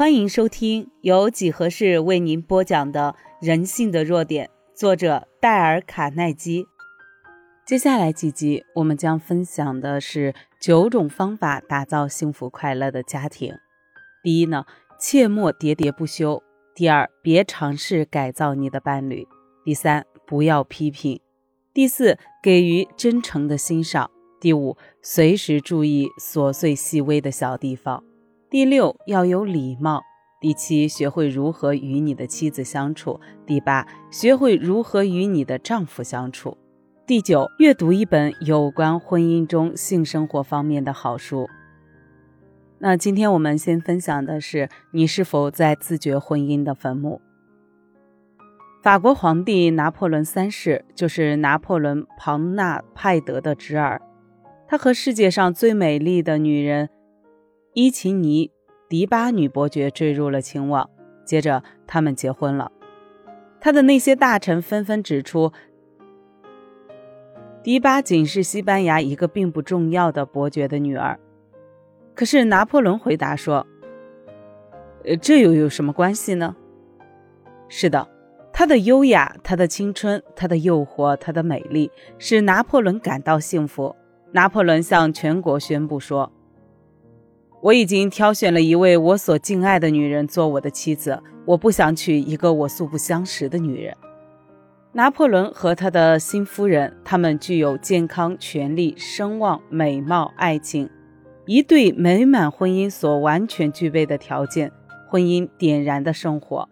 欢迎收听由几何式为您播讲的《人性的弱点》，作者戴尔·卡耐基。接下来几集，我们将分享的是九种方法打造幸福快乐的家庭。第一呢，切莫喋喋不休；第二，别尝试改造你的伴侣；第三，不要批评；第四，给予真诚的欣赏；第五，随时注意琐碎细微的小地方。第六，要有礼貌；第七，学会如何与你的妻子相处；第八，学会如何与你的丈夫相处；第九，阅读一本有关婚姻中性生活方面的好书。那今天我们先分享的是：你是否在自掘婚姻的坟墓？法国皇帝拿破仑三世就是拿破仑·庞纳派德的侄儿，他和世界上最美丽的女人。伊奇尼·迪巴女伯爵坠入了情网，接着他们结婚了。他的那些大臣纷纷指出，迪巴仅是西班牙一个并不重要的伯爵的女儿。可是拿破仑回答说：“呃，这又有什么关系呢？”是的，她的优雅、她的青春、她的诱惑、她的美丽，使拿破仑感到幸福。拿破仑向全国宣布说。我已经挑选了一位我所敬爱的女人做我的妻子，我不想娶一个我素不相识的女人。拿破仑和他的新夫人，他们具有健康、权力、声望、美貌、爱情，一对美满婚姻所完全具备的条件。婚姻点燃的生活，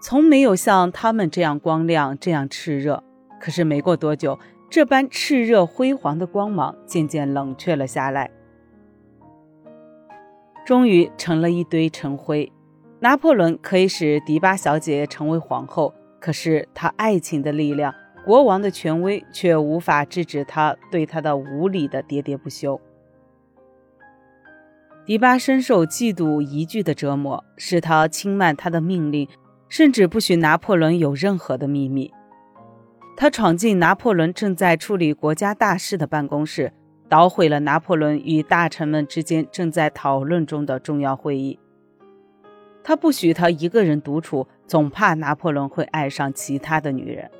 从没有像他们这样光亮、这样炽热。可是没过多久，这般炽热辉煌的光芒渐渐冷却了下来。终于成了一堆尘灰。拿破仑可以使迪巴小姐成为皇后，可是他爱情的力量、国王的权威却无法制止他对他的无理的喋喋不休。迪巴深受嫉妒疑惧的折磨，使他轻慢他的命令，甚至不许拿破仑有任何的秘密。他闯进拿破仑正在处理国家大事的办公室。捣毁了拿破仑与大臣们之间正在讨论中的重要会议。他不许他一个人独处，总怕拿破仑会爱上其他的女人。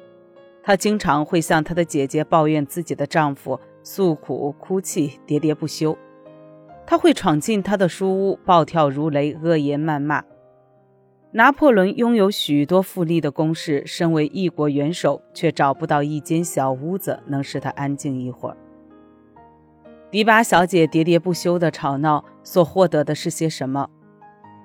他经常会向他的姐姐抱怨自己的丈夫，诉苦、哭泣、喋喋不休。他会闯进他的书屋，暴跳如雷，恶言谩骂。拿破仑拥有许多富丽的宫室，身为一国元首，却找不到一间小屋子能使他安静一会儿。迪巴小姐喋喋不休的吵闹所获得的是些什么？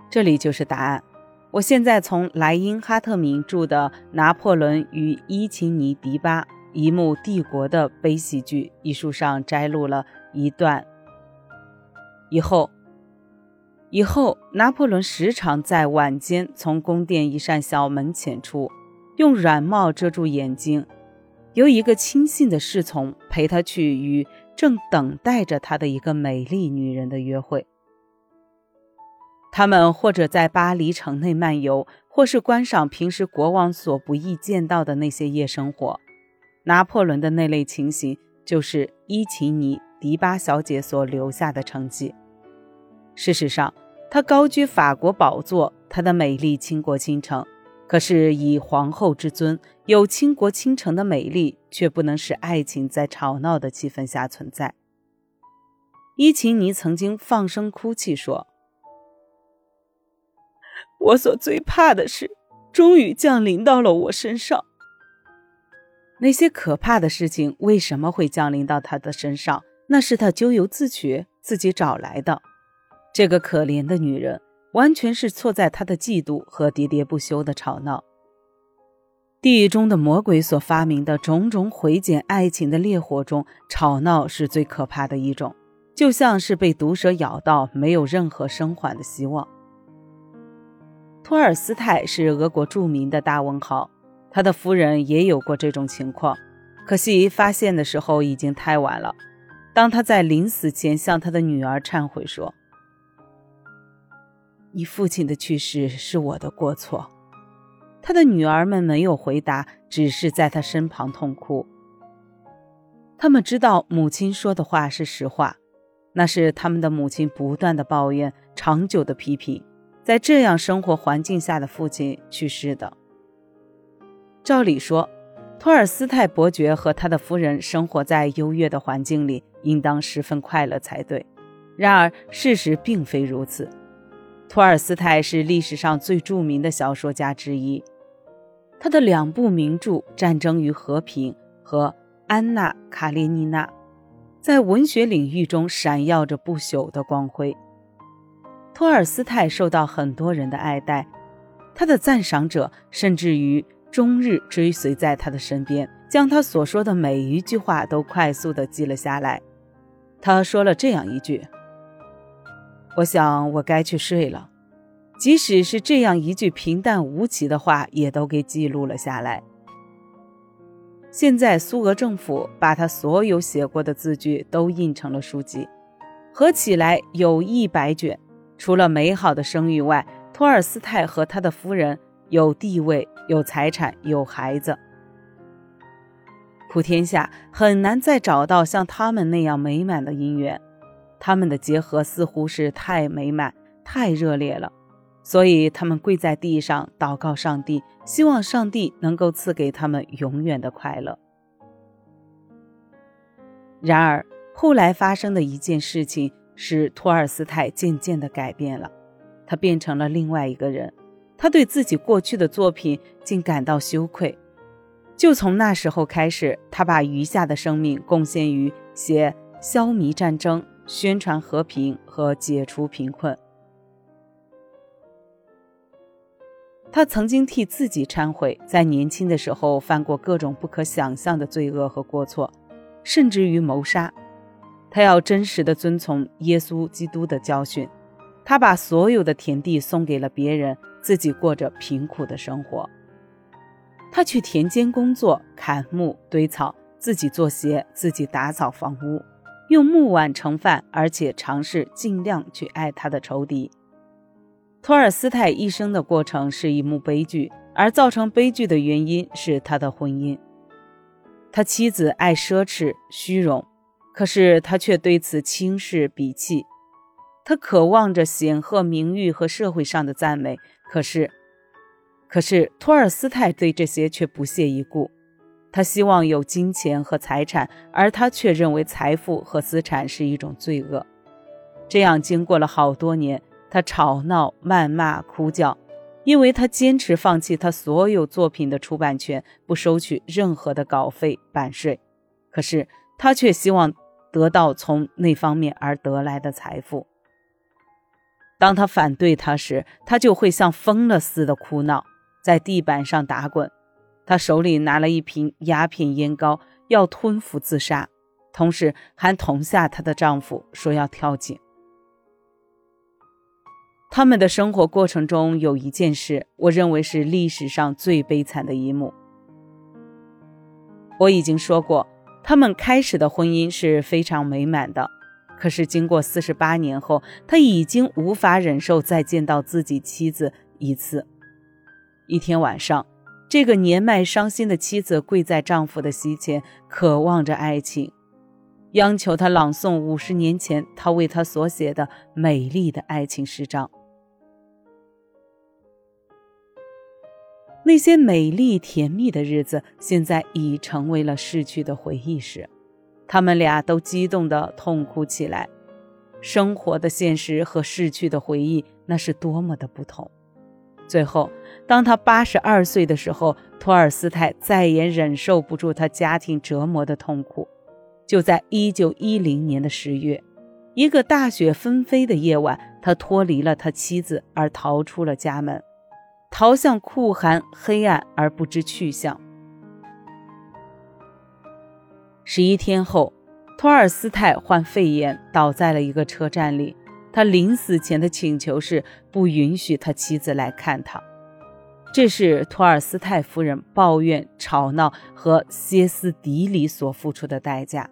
这里就是答案。我现在从莱因哈特明著的《拿破仑与伊琴尼·迪巴：一幕帝国的悲喜剧》一书上摘录了一段。以后，以后，拿破仑时常在晚间从宫殿一扇小门潜出，用软帽遮住眼睛，由一个亲信的侍从陪他去与。正等待着他的一个美丽女人的约会。他们或者在巴黎城内漫游，或是观赏平时国王所不易见到的那些夜生活。拿破仑的那类情形，就是伊奇尼·迪巴小姐所留下的成绩。事实上，她高居法国宝座，她的美丽倾国倾城。可是，以皇后之尊，有倾国倾城的美丽，却不能使爱情在吵闹的气氛下存在。伊琴尼曾经放声哭泣说：“我所最怕的事，终于降临到了我身上。那些可怕的事情为什么会降临到他的身上？那是他咎由自取，自己找来的。这个可怜的女人。”完全是错在他的嫉妒和喋喋不休的吵闹。地狱中的魔鬼所发明的种种毁减爱情的烈火中，吵闹是最可怕的一种，就像是被毒蛇咬到，没有任何生还的希望。托尔斯泰是俄国著名的大文豪，他的夫人也有过这种情况，可惜发现的时候已经太晚了。当他在临死前向他的女儿忏悔说。你父亲的去世是我的过错。他的女儿们没有回答，只是在他身旁痛哭。他们知道母亲说的话是实话，那是他们的母亲不断的抱怨、长久的批评，在这样生活环境下的父亲去世的。照理说，托尔斯泰伯爵和他的夫人生活在优越的环境里，应当十分快乐才对。然而，事实并非如此。托尔斯泰是历史上最著名的小说家之一，他的两部名著《战争与和平》和《安娜·卡列尼娜》在文学领域中闪耀着不朽的光辉。托尔斯泰受到很多人的爱戴，他的赞赏者甚至于终日追随在他的身边，将他所说的每一句话都快速地记了下来。他说了这样一句。我想我该去睡了，即使是这样一句平淡无奇的话，也都给记录了下来。现在苏俄政府把他所有写过的字句都印成了书籍，合起来有一百卷。除了美好的声誉外，托尔斯泰和他的夫人有地位、有财产、有孩子。普天下很难再找到像他们那样美满的姻缘。他们的结合似乎是太美满、太热烈了，所以他们跪在地上祷告上帝，希望上帝能够赐给他们永远的快乐。然而，后来发生的一件事情使托尔斯泰渐渐地改变了，他变成了另外一个人。他对自己过去的作品竟感到羞愧。就从那时候开始，他把余下的生命贡献于写消弭战争。宣传和平和解除贫困。他曾经替自己忏悔，在年轻的时候犯过各种不可想象的罪恶和过错，甚至于谋杀。他要真实的遵从耶稣基督的教训。他把所有的田地送给了别人，自己过着贫苦的生活。他去田间工作，砍木、堆草，自己做鞋，自己打扫房屋。用木碗盛饭，而且尝试尽量去爱他的仇敌。托尔斯泰一生的过程是一幕悲剧，而造成悲剧的原因是他的婚姻。他妻子爱奢侈虚荣，可是他却对此轻视鄙弃。他渴望着显赫名誉和社会上的赞美，可是，可是托尔斯泰对这些却不屑一顾。他希望有金钱和财产，而他却认为财富和资产是一种罪恶。这样，经过了好多年，他吵闹、谩骂、哭叫，因为他坚持放弃他所有作品的出版权，不收取任何的稿费、版税。可是，他却希望得到从那方面而得来的财富。当他反对他时，他就会像疯了似的哭闹，在地板上打滚。她手里拿了一瓶鸦片烟膏，要吞服自杀，同时还捅下她的丈夫，说要跳井。他们的生活过程中有一件事，我认为是历史上最悲惨的一幕。我已经说过，他们开始的婚姻是非常美满的，可是经过四十八年后，他已经无法忍受再见到自己妻子一次。一天晚上。这个年迈伤心的妻子跪在丈夫的膝前，渴望着爱情，央求他朗诵五十年前他为她所写的美丽的爱情诗章。那些美丽甜蜜的日子，现在已成为了逝去的回忆时，他们俩都激动地痛哭起来。生活的现实和逝去的回忆，那是多么的不同。最后，当他八十二岁的时候，托尔斯泰再也忍受不住他家庭折磨的痛苦。就在一九一零年的十月，一个大雪纷飞的夜晚，他脱离了他妻子，而逃出了家门，逃向酷寒、黑暗而不知去向。十一天后，托尔斯泰患肺炎，倒在了一个车站里。他临死前的请求是不允许他妻子来看他，这是托尔斯泰夫人抱怨、吵闹和歇斯底里所付出的代价。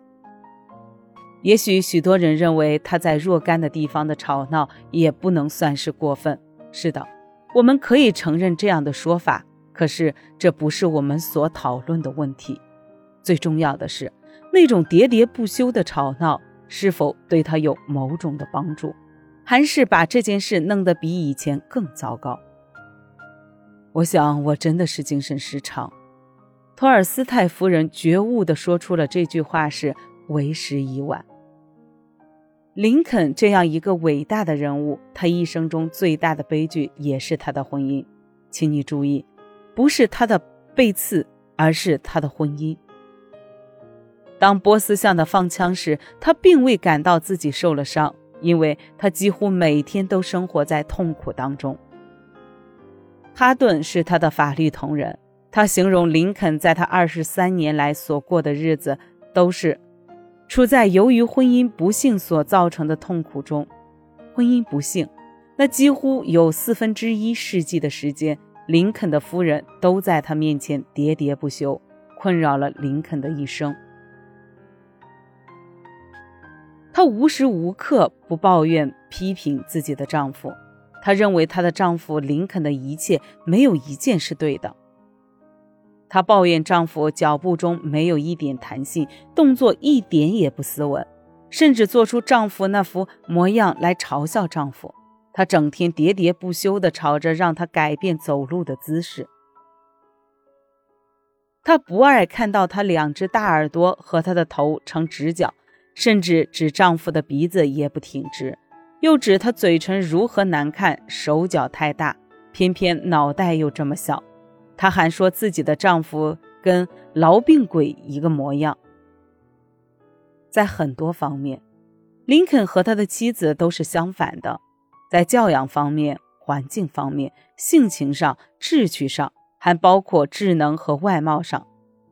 也许许多人认为他在若干的地方的吵闹也不能算是过分。是的，我们可以承认这样的说法。可是这不是我们所讨论的问题。最重要的是，那种喋喋不休的吵闹是否对他有某种的帮助。还是把这件事弄得比以前更糟糕。我想，我真的是精神失常。托尔斯泰夫人觉悟地说出了这句话时，为时已晚。林肯这样一个伟大的人物，他一生中最大的悲剧也是他的婚姻。请你注意，不是他的背刺，而是他的婚姻。当波斯向他放枪时，他并未感到自己受了伤。因为他几乎每天都生活在痛苦当中。哈顿是他的法律同仁，他形容林肯在他二十三年来所过的日子都是处在由于婚姻不幸所造成的痛苦中。婚姻不幸，那几乎有四分之一世纪的时间，林肯的夫人都在他面前喋喋不休，困扰了林肯的一生。她无时无刻不抱怨、批评自己的丈夫。她认为她的丈夫林肯的一切没有一件是对的。她抱怨丈夫脚步中没有一点弹性，动作一点也不斯文，甚至做出丈夫那副模样来嘲笑丈夫。她整天喋喋不休地吵着让他改变走路的姿势。她不爱看到他两只大耳朵和他的头成直角。甚至指丈夫的鼻子也不挺直，又指他嘴唇如何难看，手脚太大，偏偏脑袋又这么小。她还说自己的丈夫跟痨病鬼一个模样。在很多方面，林肯和他的妻子都是相反的，在教养方面、环境方面、性情上、志趣上，还包括智能和外貌上，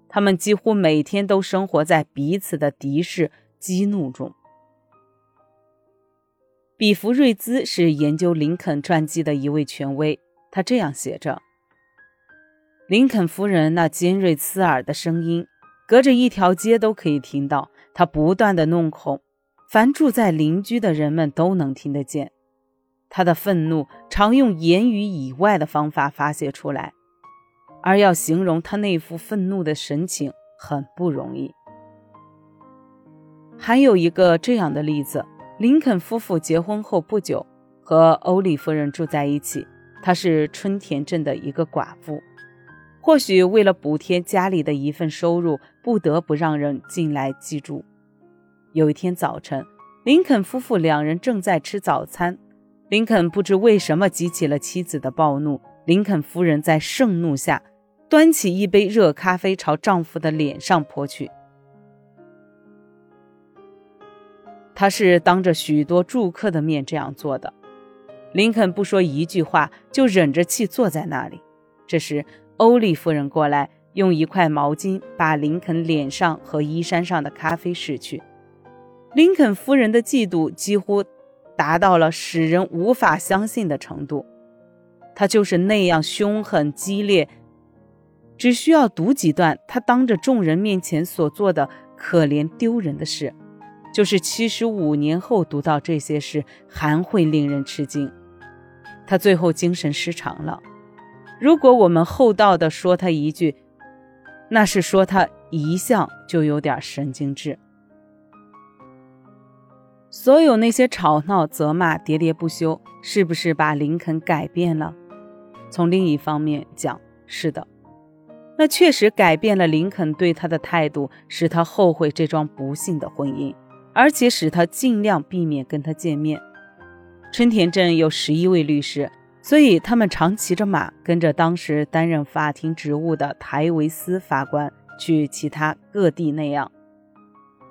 他们几乎每天都生活在彼此的敌视。激怒中，比弗瑞兹是研究林肯传记的一位权威。他这样写着：“林肯夫人那尖锐刺耳的声音，隔着一条街都可以听到。她不断的弄恐，凡住在邻居的人们都能听得见。她的愤怒常用言语以外的方法发泄出来，而要形容她那副愤怒的神情很不容易。”还有一个这样的例子：林肯夫妇结婚后不久，和欧里夫人住在一起。她是春田镇的一个寡妇，或许为了补贴家里的一份收入，不得不让人进来寄住。有一天早晨，林肯夫妇两人正在吃早餐，林肯不知为什么激起了妻子的暴怒。林肯夫人在盛怒下，端起一杯热咖啡朝丈夫的脸上泼去。他是当着许多住客的面这样做的。林肯不说一句话，就忍着气坐在那里。这时，欧丽夫人过来，用一块毛巾把林肯脸上和衣衫上的咖啡拭去。林肯夫人的嫉妒几乎达到了使人无法相信的程度。他就是那样凶狠激烈。只需要读几段他当着众人面前所做的可怜丢人的事。就是七十五年后读到这些事，还会令人吃惊。他最后精神失常了。如果我们厚道的说他一句，那是说他一向就有点神经质。所有那些吵闹、责骂、喋喋不休，是不是把林肯改变了？从另一方面讲，是的，那确实改变了林肯对他的态度，使他后悔这桩不幸的婚姻。而且使他尽量避免跟他见面。春田镇有十一位律师，所以他们常骑着马，跟着当时担任法庭职务的台维斯法官去其他各地那样，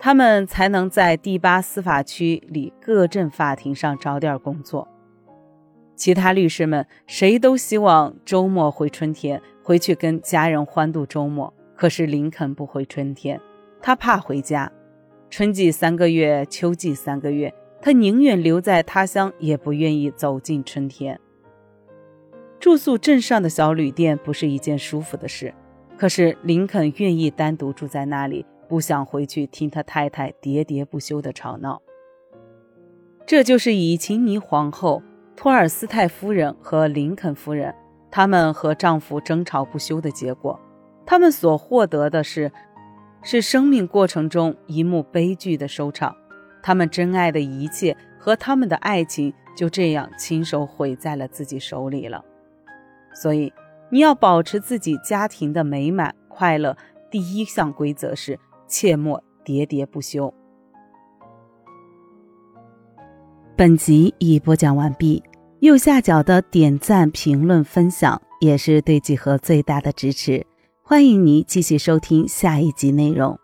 他们才能在第八司法区里各镇法庭上找点工作。其他律师们谁都希望周末回春田，回去跟家人欢度周末。可是林肯不回春田，他怕回家。春季三个月，秋季三个月，他宁愿留在他乡，也不愿意走进春天。住宿镇上的小旅店不是一件舒服的事，可是林肯愿意单独住在那里，不想回去听他太太喋喋不休的吵闹。这就是以琴尼皇后、托尔斯泰夫人和林肯夫人他们和丈夫争吵不休的结果。他们所获得的是。是生命过程中一幕悲剧的收场，他们真爱的一切和他们的爱情就这样亲手毁在了自己手里了。所以，你要保持自己家庭的美满快乐，第一项规则是切莫喋喋不休。本集已播讲完毕，右下角的点赞、评论、分享也是对几何最大的支持。欢迎您继续收听下一集内容。